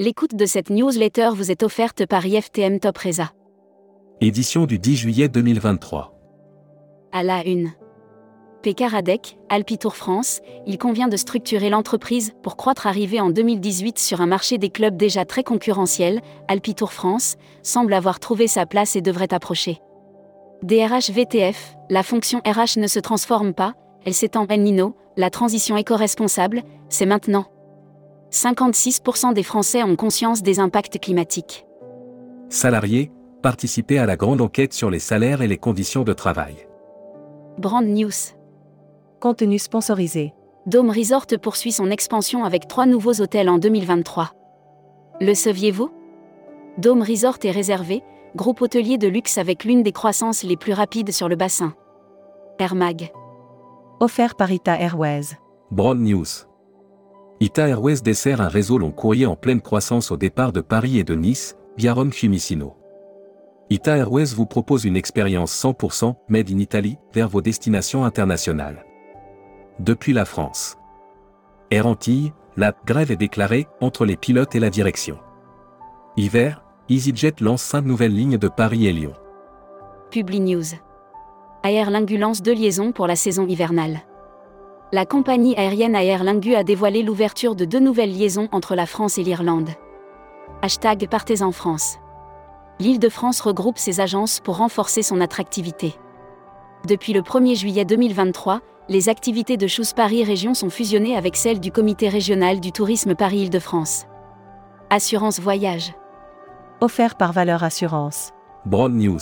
L'écoute de cette newsletter vous est offerte par IFTM Top Reza. Édition du 10 juillet 2023. À la une. Pécaradec, Alpitour France, il convient de structurer l'entreprise pour croître arrivé en 2018 sur un marché des clubs déjà très concurrentiel, Alpitour France, semble avoir trouvé sa place et devrait approcher. DRH VTF, la fonction RH ne se transforme pas, elle s'étend El Nino, la transition éco-responsable, c'est maintenant. 56% des Français ont conscience des impacts climatiques. Salariés, participez à la grande enquête sur les salaires et les conditions de travail. Brand News. Contenu sponsorisé. Dome Resort poursuit son expansion avec trois nouveaux hôtels en 2023. Le saviez-vous? Dome Resort est réservé, groupe hôtelier de luxe avec l'une des croissances les plus rapides sur le bassin. Air Mag. Offert par Ita Airways. Broad News. Ita Airways dessert un réseau long courrier en pleine croissance au départ de Paris et de Nice, via Rome Fiumicino. Ita Airways vous propose une expérience 100% made in Italy vers vos destinations internationales. Depuis la France. Air Antilles, la grève est déclarée entre les pilotes et la direction. Hiver, EasyJet lance 5 nouvelles lignes de Paris et Lyon. Publi News. Aer Lingu lance deux liaisons pour la saison hivernale. La compagnie aérienne Aer Lingu a dévoilé l'ouverture de deux nouvelles liaisons entre la France et l'Irlande. Hashtag Partez en France. L'Île-de-France regroupe ses agences pour renforcer son attractivité. Depuis le 1er juillet 2023, les activités de Choose Paris Région sont fusionnées avec celles du Comité régional du tourisme Paris-Île-de-France. Assurance voyage. Offert par Valeur Assurance. Broad News.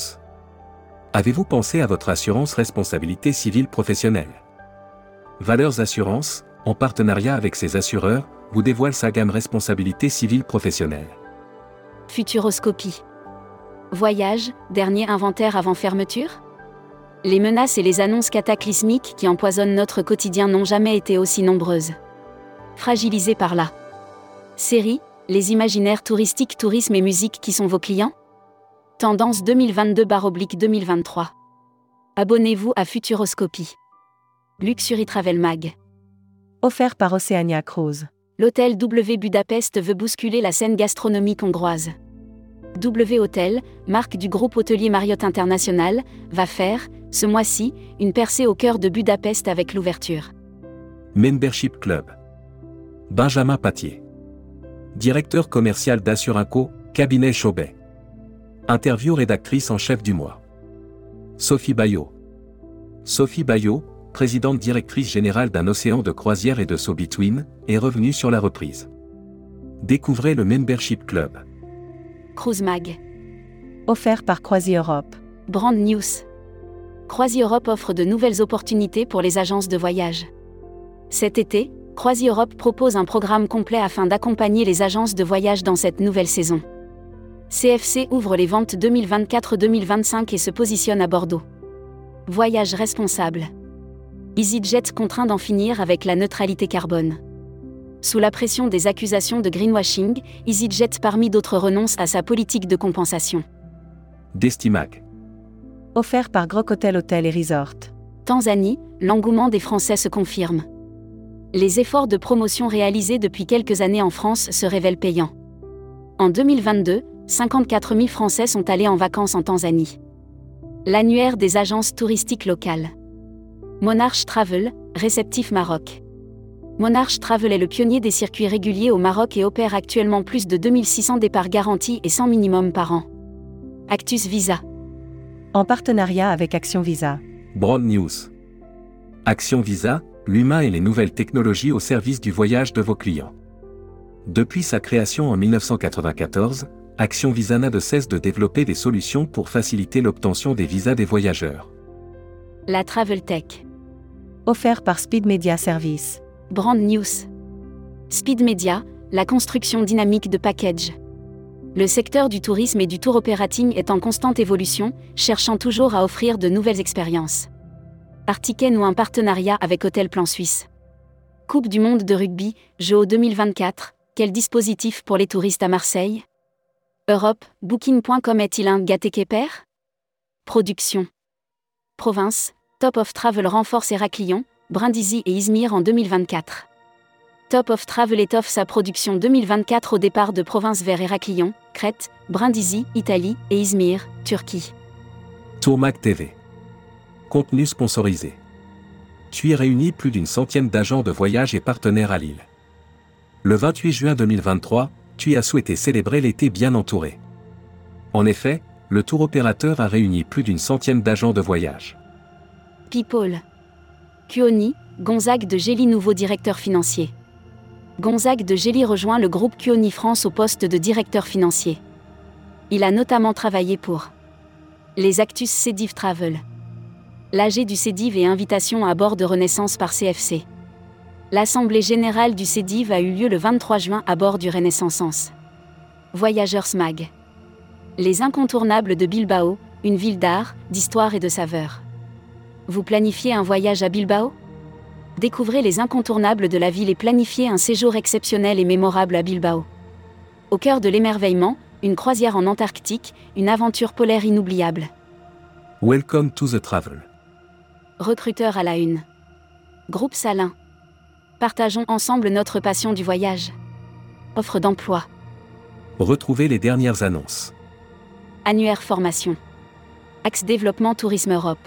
Avez-vous pensé à votre assurance responsabilité civile professionnelle? Valeurs Assurance, en partenariat avec ses assureurs, vous dévoile sa gamme responsabilité civile professionnelle. Futuroscopie. Voyage, dernier inventaire avant fermeture? Les menaces et les annonces cataclysmiques qui empoisonnent notre quotidien n'ont jamais été aussi nombreuses. Fragilisés par là. Série, les imaginaires touristiques, tourisme et musique qui sont vos clients? Tendance 2022-2023. Abonnez-vous à Futuroscopie. Luxury Travel Mag. Offert par Oceania Cruise. L'hôtel W Budapest veut bousculer la scène gastronomique hongroise. W Hotel, marque du groupe hôtelier Marriott International, va faire, ce mois-ci, une percée au cœur de Budapest avec l'ouverture. Membership Club. Benjamin Patier. Directeur commercial d'Assurinco, cabinet Chaubet. Interview rédactrice en chef du mois. Sophie Bayot. Sophie Bayot, présidente directrice générale d'un océan de croisière et de saut between, est revenue sur la reprise. Découvrez le Membership Club. Cruise Mag. Offert par Croisi Europe. Brand News. Croisi Europe offre de nouvelles opportunités pour les agences de voyage. Cet été, Croisi Europe propose un programme complet afin d'accompagner les agences de voyage dans cette nouvelle saison. CFC ouvre les ventes 2024-2025 et se positionne à Bordeaux. Voyage responsable. EasyJet contraint d'en finir avec la neutralité carbone. Sous la pression des accusations de greenwashing, EasyJet parmi d'autres renonce à sa politique de compensation. Destimac. Offert par Groc Hotel Hotel et Resort. Tanzanie, l'engouement des Français se confirme. Les efforts de promotion réalisés depuis quelques années en France se révèlent payants. En 2022, 54 000 Français sont allés en vacances en Tanzanie. L'annuaire des agences touristiques locales. Monarch Travel, réceptif Maroc. Monarch Travel est le pionnier des circuits réguliers au Maroc et opère actuellement plus de 2600 départs garantis et 100 minimum par an. Actus Visa. En partenariat avec Action Visa. Broad News. Action Visa, l'humain et les nouvelles technologies au service du voyage de vos clients. Depuis sa création en 1994, Action Visa n'a de cesse de développer des solutions pour faciliter l'obtention des visas des voyageurs. La Travel Tech. Offert par Speed Media Service. Brand News. Speed Media, la construction dynamique de package. Le secteur du tourisme et du tour operating est en constante évolution, cherchant toujours à offrir de nouvelles expériences. Artiken ou un partenariat avec Hôtel Plan Suisse. Coupe du monde de rugby, Jeux 2024, quel dispositif pour les touristes à Marseille? Europe, Booking.com est-il un gâté Production. Province, Top of Travel renforce Héraclion, Brindisi et Izmir en 2024. Top of Travel étoffe sa production 2024 au départ de provinces vers Héraclion, Crète, Brindisi, Italie et Izmir, Turquie. Tourmac TV. Contenu sponsorisé. Tu y réunis plus d'une centaine d'agents de voyage et partenaires à Lille. Le 28 juin 2023, tu as souhaité célébrer l'été bien entouré. En effet, le tour opérateur a réuni plus d'une centaine d'agents de voyage. People. Cuoni, Gonzague de Gély nouveau directeur financier. Gonzague de Gély rejoint le groupe Cuoni France au poste de directeur financier. Il a notamment travaillé pour les Actus Cédiv Travel. L'AG du Cédiv et invitation à bord de Renaissance par CFC. L'Assemblée générale du Cédiv a eu lieu le 23 juin à bord du Renaissance. Voyageurs SMAG. Les incontournables de Bilbao, une ville d'art, d'histoire et de saveur. Vous planifiez un voyage à Bilbao? Découvrez les incontournables de la ville et planifiez un séjour exceptionnel et mémorable à Bilbao. Au cœur de l'émerveillement, une croisière en Antarctique, une aventure polaire inoubliable. Welcome to the travel. Recruteur à la une. Groupe Salin. Partageons ensemble notre passion du voyage. Offre d'emploi. Retrouvez les dernières annonces. Annuaire formation. Axe développement Tourisme Europe.